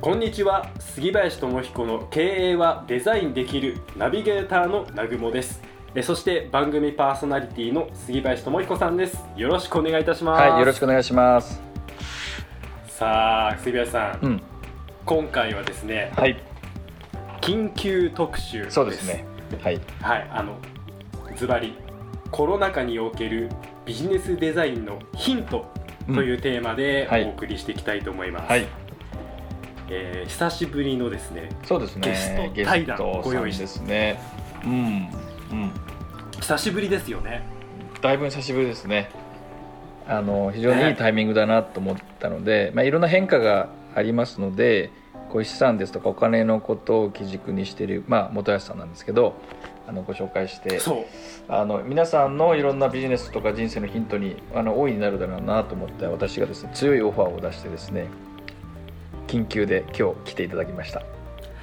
こんにちは杉林智彦の経営はデザインできるナビゲーターの南雲です。えそして番組パーソナリティの杉林智彦さんです。よろしくお願いいたします。はいよろしくお願いします。さあ杉林さん、うん。今回はですねはい。緊急特集そうですね。はい。はいあのズバリコロナ禍におけるビジネスデザインのヒントというテーマではい。お送りしていきたいと思います、はいえー久しぶりのですねそうですね。ゲスト対談ご用意して。ですねうんうん。久しぶりですよね。だいぶ久しぶりですね。あの非常にいいタイミングだなと思ったので、まあ、いろんな変化がありますのでこう資産ですとかお金のことを基軸にしている、まあ、本橋さんなんですけどあのご紹介してそう。あの皆さんのいろんなビジネスとか人生のヒントにあの大いになるだろうなと思って私がですね強いオファーを出してですね緊急で今日来ていただきました。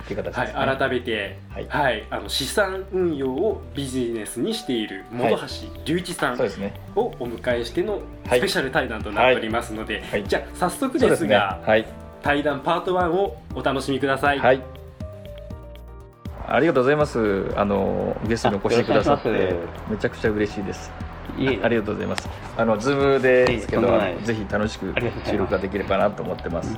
という形はい、ですね、改めて、はい。はい、あの資産運用をビジネスにしている本橋隆一さんそうですね。をお迎えしてのはい。スペシャル対談となっておりますので、はい。じゃあ早速ですがね。はい。対談パート1をお楽しみください。はい。ありがとうございます。あのゲストにお越しくださってめちゃくちゃ嬉しいです。いえありがとうございます。あのズームですけどぜひ楽しく収録ができればなと思ってます。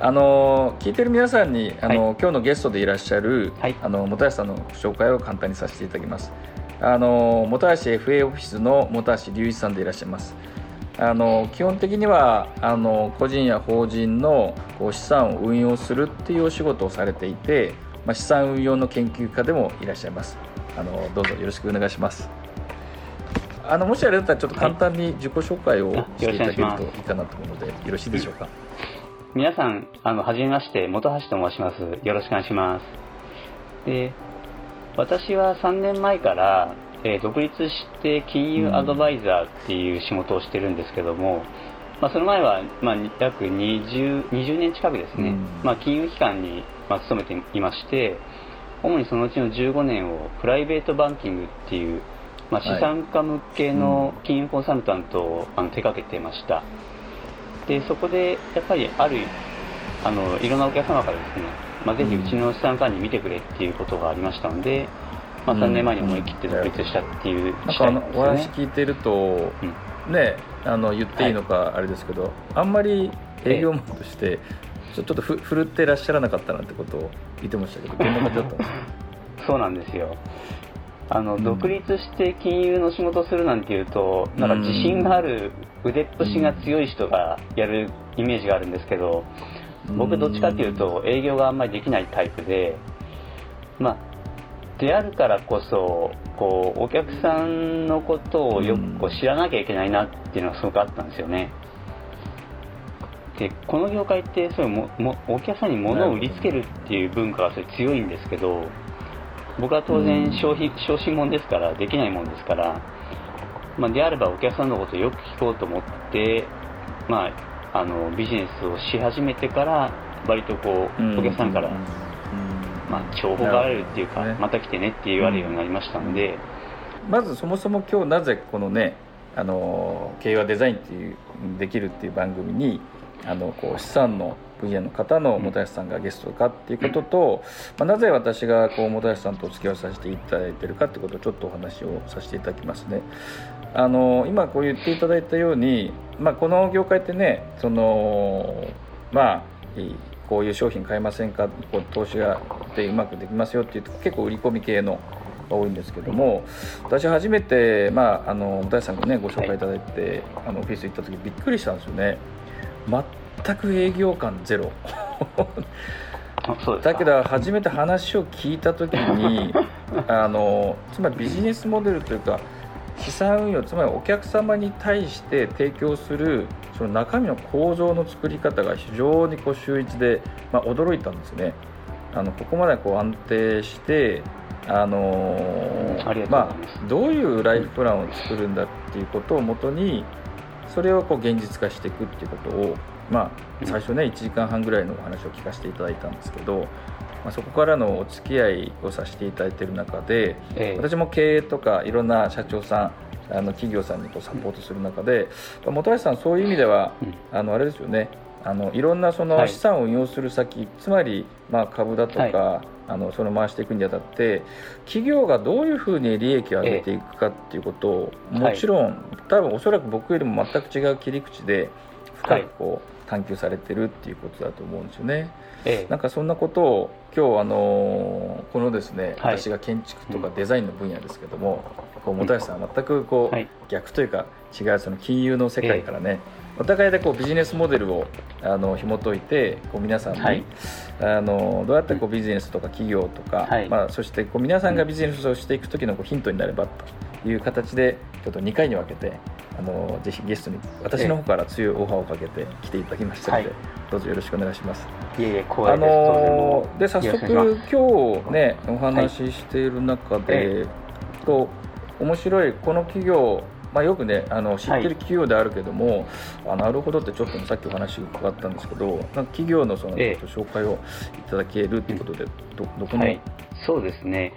あの聞いてる皆さんにあの、今日のゲストでいらっしゃる、はいあの本橋さんの紹介を簡単にさせていただきます。あの本橋 FA オフィスの本橋隆一さんでいらっしゃいます。あの基本的にはあの個人や法人のこう資産を運用するっていうお仕事をされていて、まあ、資産運用の研究家でもいらっしゃいますあのどうぞよろしくお願いしますあのもしあれだったらちょっと簡単に自己紹介をあしていただけるよろしくお願いします。といいかなと思うのでよろしいでしょうか？皆さん、あの、はじめまして、本橋と申します。よろしくお願いします。で、私は3年前から、えー独立して金融アドバイザーっていう仕事をしてるんですけども、まあ、その前は、まあ、約 20, 20年近くですね、うん。まあ、金融機関に、まあ、勤めていまして、主にそのうちの15年をプライベートバンキングっていう、まあ、資産家向けの金融コンサルタントをあの手掛けてました。でそこでやっぱりあるあのいろんなお客様からですね、まあ、ぜひうちの資産管理見てくれっていうことがありましたので、まあ、3年前に思い切って独立したっていうなんかあのお話。聞いてると、ねあの言っていいのかあれですけど、あんまり営業マンとしてちょちょっとふ振るってらっしゃらなかったなんてことを言ってましたけどどんな感じだったんですか？そうなんですよあの、うん。独立して金融の仕事をするなんていうとなんか自信がある腕っぷしが強い人がやるイメージがあるんですけど僕どっちかっていうと営業があんまりできないタイプでまあであるからこそこうお客さんのことをよくこう知らなきゃいけないなっていうのがすごくあったんですよね。でこの業界ってそういうももお客さんに物を売りつけるっていう文化がそれ強いんですけど僕は当うん。然消費小心者ですからできないもんですから、まあ、であればお客さんのことをよく聞こうと思って、まあ、あのビジネスをし始めてから割とこうお客さんから、まあ、重宝がられるっていうか、ね。また来てねって言われるようになりましたので、まずそもそも今日なぜこのねあの経営はデザインっていうできるっていう番組にあのこう資産の分野の方の本橋さんがゲストかっていうことと、まあ、なぜ私がこう本橋さんとお付き合いをさせていただいてるかってことをちょっとお話をさせていただきますね。あの今こう言っていただいたように、まあ、この業界ってねそのまあこういう商品買いませんか？こう投資がでうまくできますよっていうと結構売り込み系のが多いんですけども私初めて、まあ、あの大さんがねご紹介いただいて、あのオフィス行った時びっくりしたんですよね全く営業感ゼロ。だけど初めて話を聞いた時に あのつまりビジネスモデルというか資産運用つまりお客様に対して提供するその中身の構造の作り方が非常にこう週一で、まあ、驚いたんですね。あのここまでこう安定してあのーまあ、どういうライフプランを作るんだっていうことをもとにそれをこう現実化していくっていうことを、まあ、最初ね1時間半ぐらいのお話を聞かせていただいたんですけど、まあ、そこからのお付き合いをさせていただいている中でええ。私も経営とかいろんな社長さんあの企業さんにこうサポートする中で、本橋さんそういう意味では、うん。あのあれですよね。あのいろんなそのはい。資産を運用する先、つまりまあ株だとか、あのその回していくにあたって企業がどういうふうに利益を上げていくかっていうことを、ええもちろん、多分おそらく僕よりも全く違う切り口で深くこう、探求されてるっていうことだと思うんですよね。ええ。なんかそんなことを今日あのこのですね、はい。私が建築とかデザインの分野ですけども、こう本橋さんは全くこう、はい。逆というか違うその金融の世界からね、お互いでこうビジネスモデルをあの紐解いてこう皆さんに、はい。あのどうやってこうビジネスとか企業とか、はい。まあ、そしてこう皆さんがビジネスをしていく時のこうヒントになればという形でちょっと2回に分けてあのぜひゲストに私の方から強いオファーをかけて来ていただきましたので、はい。どうぞよろしくお願いします。いえいえ光あ栄です、のーで早速今日ねお話ししている中で、え。と面白いこの企業まあ、よくねあの知ってる企業であるけども、あなるほどってちょっとさっきお話伺ったんですけどなんか企業のそのええ。紹介をいただけるということで、どどこの、はい、そうですね、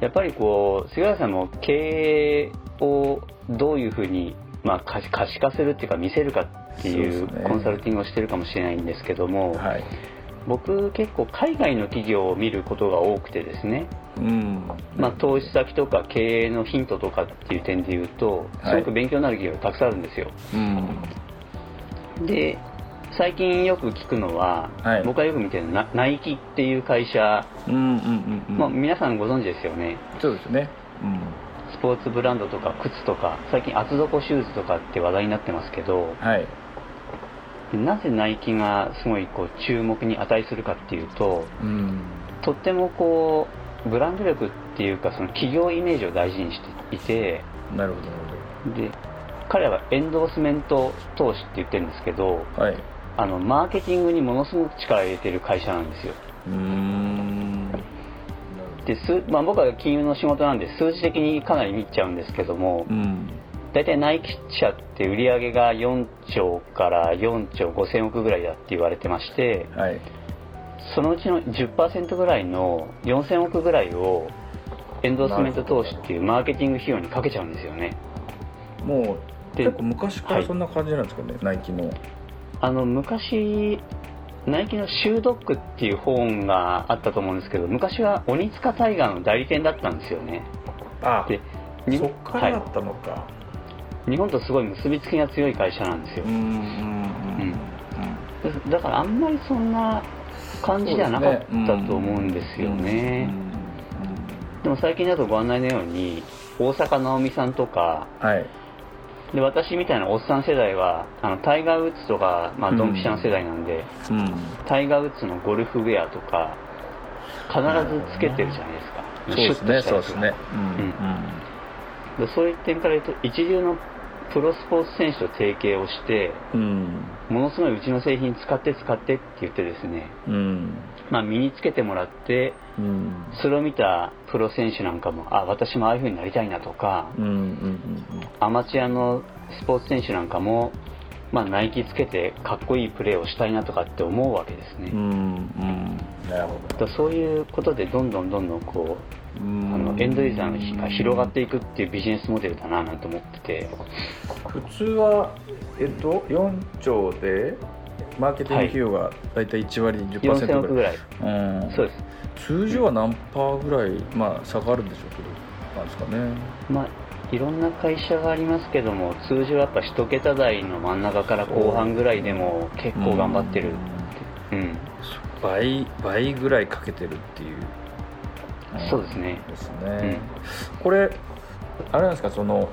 やっぱりこう杉原さんも経営をどういうふうに、まあ、可視化するっていうか見せるかっていうコンサルティングをしてるかもしれないんですけども、はい僕結構海外の企業を見ることが多くてですね、うん。まあ、投資先とか経営のヒントとかっていう点で言うとはい。すごく勉強になる企業がたくさんあるんですよ。うん。で最近よく聞くのは、はい。僕がよく見てるナナイキっていう会社、うんうんうんうん。まあ、皆さんご存知ですよね。そうですね。うん。スポーツブランドとか靴とか最近厚底シューズとかって話題になってますけどはいなぜナイキがすごいこう注目に値するかっていうとうん。とってもこうブランド力っていうかその企業イメージを大事にしていてなるほどなるで彼らはエンドースメント投資って言ってるんですけどはい。あのマーケティングにものすごく力を入れてる会社なんですよ。で数、まあ、僕は金融の仕事なんで数字的にかなり見ちゃうんですけどもうん大体ナイキ社って売り上げが4兆から4兆5000億ぐらいだって言われてましてはい。そのうちの10%ぐらいの4000億ぐらいをエンドースメント投資っていうマーケティング費用にかけちゃうんですよね。もうで結構昔からそんな感じなんですかね、ナイキの。あの昔ナイキの「シュードック」っていう本があったと思うんですけど昔は鬼塚タイガーの代理店だったんですよね。あでにそっからだはったのか、い、日本とすごい結びつきが強い会社なんですよ。うんうんうんだだからあんまりそんな感じじゃなかったと思うんですよね。でも最近だとご案内のように大坂なおみさんとかはい。で私みたいなおっさん世代はあのタイガー・ウッズとか、まあ、うん。ドンピシャの世代なんで、うん。タイガー・ウッズのゴルフウェアとか必ずつけてるじゃないですか。そうですねそうですね。うん。でそういう点から言うと一流のプロスポーツ選手と提携をしてうん。ものすごいうちの製品使って使ってって言ってですね、うん。まあ、身につけてもらってうん。それを見たプロ選手なんかもあ私もああいう風になりたいなとかうんうんアマチュアのスポーツ選手なんかも、まあ、ナイキつけてかっこいいプレーをしたいなとかって思うわけですね、うんうん。うんなるほだからそういうことでどんどんどんどんこうどあのエンドユーザーが広がっていくっていうビジネスモデルだななんて思ってて。普通はえっと4兆でマーケティング費用が大体1割10% 4000億ぐらい、ぐらい。うん。そうです。通常は何パーぐらい、まあ、差があるんでしょうけどなんですかね。まあいろんな会社がありますけども通常やっぱ1桁台の真ん中から後半ぐらいでも結構頑張ってるうん。倍倍ぐらいかけてるっていう、そうですね。ですね、これあれなんですかその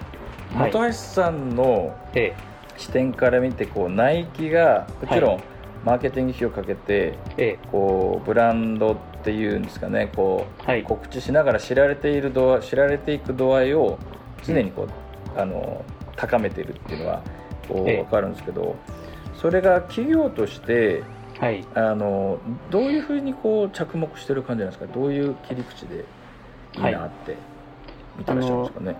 はい。本橋さんので視点から見てこうナイキがもちろんマーケティング費をかけてえこうブランドっていうんですかねこうはい。告知しながら知られている度合い知られていく度合いを常にこうあの高めてるっていうのはこうええ。分かるんですけどそれが企業としてはい。あのどういうふうにこう着目してる感じなんですか？どういう切り口でいいなって見てらっしゃるんですかね？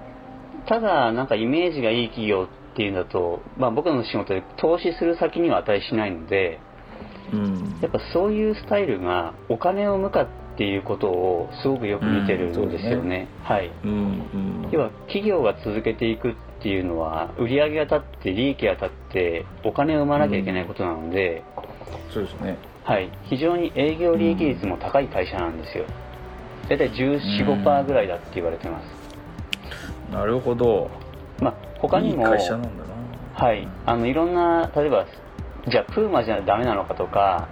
ただなんかイメージがいい企業っていうんだと、まあ、僕の仕事で投資する先には値しないのでうん。やっぱそういうスタイルがお金を生むかっていうことをすごくよく見てるんですよね,、はい。うんうん。要は企業が続けていくっていうのは売り上げが立って利益が立ってお金を生まなきゃいけないことなので、そうですね。はい、非常に営業利益率も高い会社なんですよ。大体1415%ぐらいだって言われてます、なるほど。まあ、他にもいい会社なんだな。はい、あのいろんな例えばじゃあプーマじゃダメなのかとか、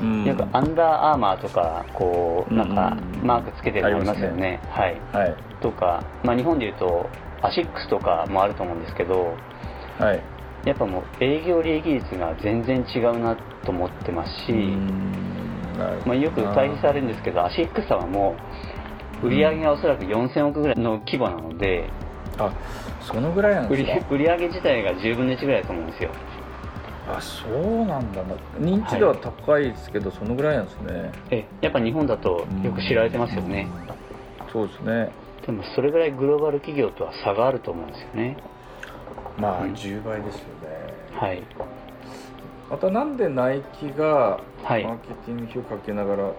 うん。よくアンダーアーマーとかこうなんかうんマークつけてるのありますよね。はい。はい。とか、まあ、日本でいうとアシックスとかもあると思うんですけどはい。やっぱもう営業利益率が全然違うなと思ってますし、まあ、よく対比されるんですけどアシックスさんはもう売り上げがおそらく4000億ぐらいの規模なのであそのぐらいなん売りですか？売り上げ自体が10分の1ぐらいだと思うんですよ。あそうなんだ。な認知度は高いですけど、そのぐらいなんですね。えやっぱ日本だとよく知られてますよね、そうですね。でもそれぐらいグローバル企業とは差があると思うんですよねまあうん。10倍ですよね、はい。またなんでナイキがマはい。ーケティング費をかけながら、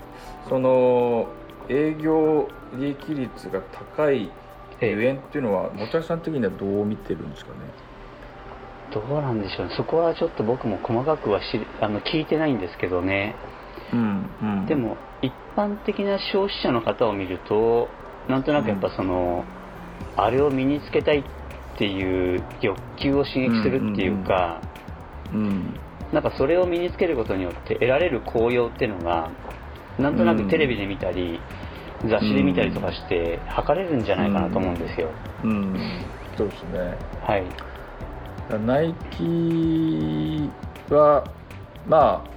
その営業利益率が高いえゆえんっていうのは本橋さん的にはどう見てるんですかね？どうなんでしょうね。そこはちょっと僕も細かくは知りあの聞いてないんですけどね。うんうん。でも一般的な消費者の方を見るとなんとなくやっぱその、あれを身につけたいっていう欲求を刺激するっていうか、うんなんかそれを身につけることによって得られる効用っていうのがなんとなくテレビで見たり、雑誌で見たりとかして測れるんじゃないかなと思うんですよ、うん。そうですね。はい。ナイキはまあ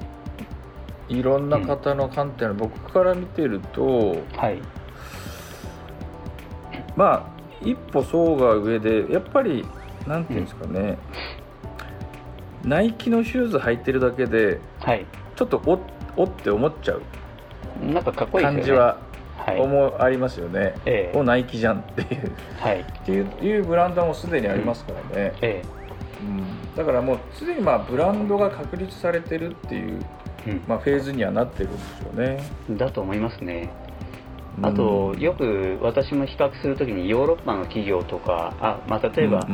いろんな方の観点、僕から見てるとはい。まあ一歩層が上でやっぱりなんていうんですかね、ナイキのシューズ履いてるだけではい。ちょっとおおって思っちゃう。なんかかっこいい感じははい。思ありますよね、ええ。おナイキじゃんっていう。はい。っていういうブランドもすでにありますからね、えうん。だからもうすでにまあブランドが確立されてるっていう、えうん。まあ、フェーズにはなってるんですよね。だと思いますねあと、よく私も比較するときにヨーロッパの企業とかあ、まあ、例えば、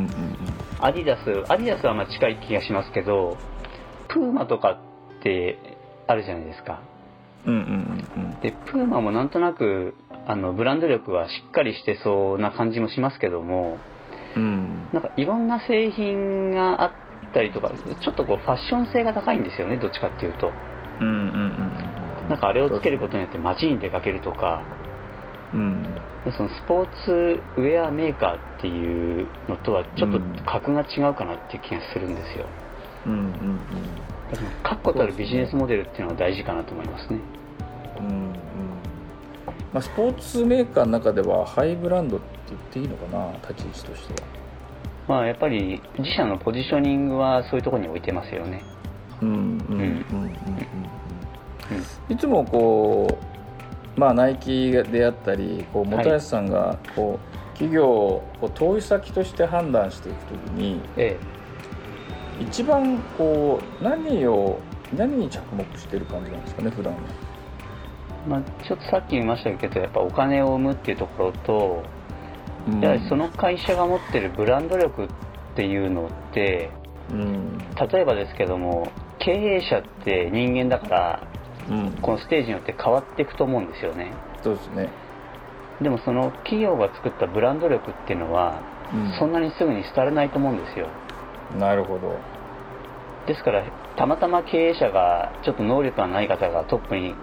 アディダスアディダスはまあ近い気がしますけどプーマとかってあるじゃないですか。でプーマもなんとなくあのブランド力はしっかりしてそうな感じもしますけどもうん。なんかいろんな製品があったりとかちょっとこうファッション性が高いんですよねどっちかっていうと。うんうんうん。なんかあれをつけることによって街に出かけるとかうん。でそのスポーツウェアメーカーっていうのとはちょっと格が違うかなっていう気がするんですよ。うんうんうん。確固たるビジネスモデルっていうのは大事かなと思いますね。うんうん。まあ、スポーツメーカーの中ではハイブランドって言っていいのかな立ち位置としては。まあやっぱり自社のポジショニングはそういうところに置いてますよね。うんうんうん。うん。うん。うん。いつもこうまあナイキであったりこうはい。本橋さんがこう企業をこう投資先として判断していくときにえ一番こう何を何に着目してる感じなんですかね普段は。えまあ、ちょっとさっき言いましたけどやっぱお金を生むっていうところとやはりその会社が持ってるブランド力っていうのってうん。例えばですけども経営者って人間だからうん。このステージによって変わっていくと思うんですよね。そうですね。でもその企業が作ったブランド力っていうのはそんなにすぐに廃れないと思うんですよ。なるほど。ですからたまたま経営者がちょっと能力がない方がトップに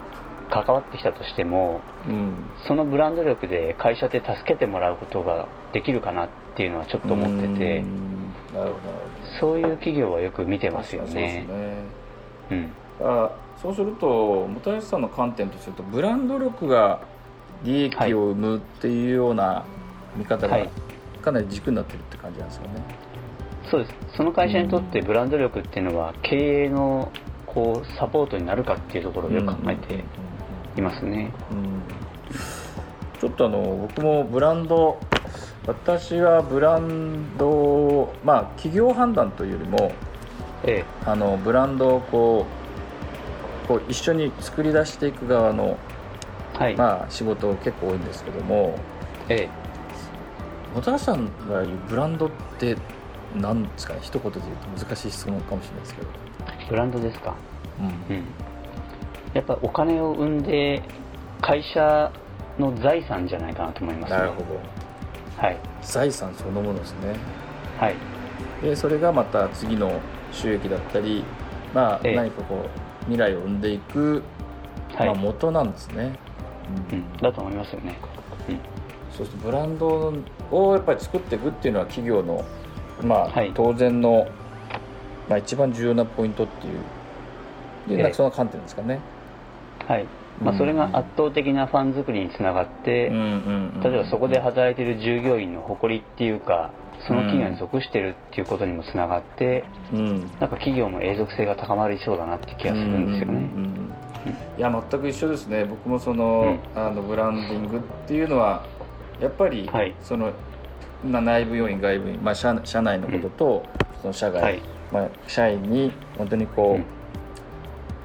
関わってきたとしてもうん。そのブランド力で会社で助けてもらうことができるかなっていうのはちょっと思っててうん。なるほど。そういう企業はよく見てますよそうねですね。うんあそうすると本橋さんの観点とするとブランド力が利益を生むっていうような見方がはい。かなり軸になってるって感じなんですよね。そうです。その会社にとってブランド力っていうのは経営のこうサポートになるかっていうところをよく考えていますね、うん。ちょっとあの僕もブランド私はブランドをまあ企業判断というよりもえ。あのブランドをこうこう一緒に作り出していく側の、えはい、まあ、仕事結構多いんですけどもえ本橋さんが言うブランドって何ですかね？一言で言うと難しい質問かもしれないですけど、えブランドですか？うん。うん。やっぱお金を生んで会社の財産じゃないかなと思いますね。なるほど。はい。財産そのものですね。はい。でそれがまた次の収益だったり、まあ、ええ。何かこう未来を生んでいく、はい、まあ、元なんですね、うん。うん、だと思いますよね。そうするとブランドをやっぱり作っていくっていうのは企業の、まあはい。当然の、まあ、一番重要なポイントっていうなんかその観点ですかね、はい、まあ、それが圧倒的なファン作りにつながって、うんうんうん。例えばそこで働いている従業員の誇りっていうかその企業に属してるっていうことにもつながってうん。なんか企業も永続性が高まりそうだなって気がするんですよね、うんうんうんいや全く一緒ですね。僕もその,、あのブランディングっていうのはやっぱり、はい。そのまあ内部要員外部員、まあ、社社内のことと、その社外、はい。まあ、社員に本当にこう、うん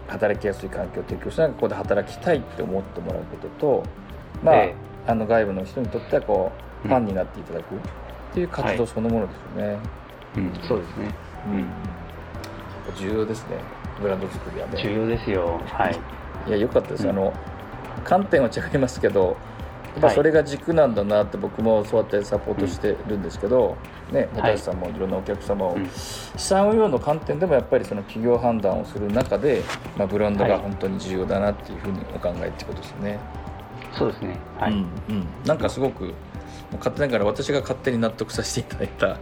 働きやすい環境を提供しながらここで働きたいって思ってもらうことと、まあえあの外部の人にとってはこううん。ファンになっていただくっていう活動そのものですよね、うん。そうですね。うん。重要ですね。ブランド作りはね。重要ですよ。はい。いや良かったです、うん。あの観点は違いますけどやっぱそれが軸なんだなって僕もそうやってサポートしてるんですけど、ねはい。本橋さんもいろんなお客様を、うん。資産運用の観点でもやっぱりその企業判断をする中で、まあ、ブランドがはい。本当に重要だなっていうふうにお考えってことですね、そうですね。はい、うんうん、なんかすごく勝手ながら私が勝手に納得させていただいた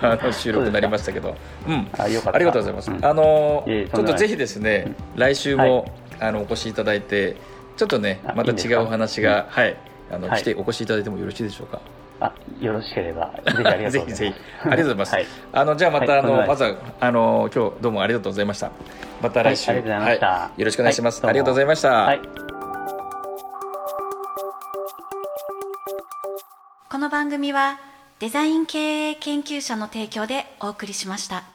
あの収録になりましたけど。うん。あよかった。ありがとうございます。うん。あのちょっとぜひですね、来週も、あのお越しいただいて、ちょっとねあまた違うお話がはいあの、はい来てお越しいただいてもよろしいでしょうか？あよろしければぜひありがとうございますぜひぜひありがとうございます。はいあのじゃあまた、はいあのまずはあの今日どうもありがとうございました。また来週、はいありがとうございましたはいよろしくお願いします。はいありがとうございました。はいこの番組はデザイン経営研究者の提供でお送りしました。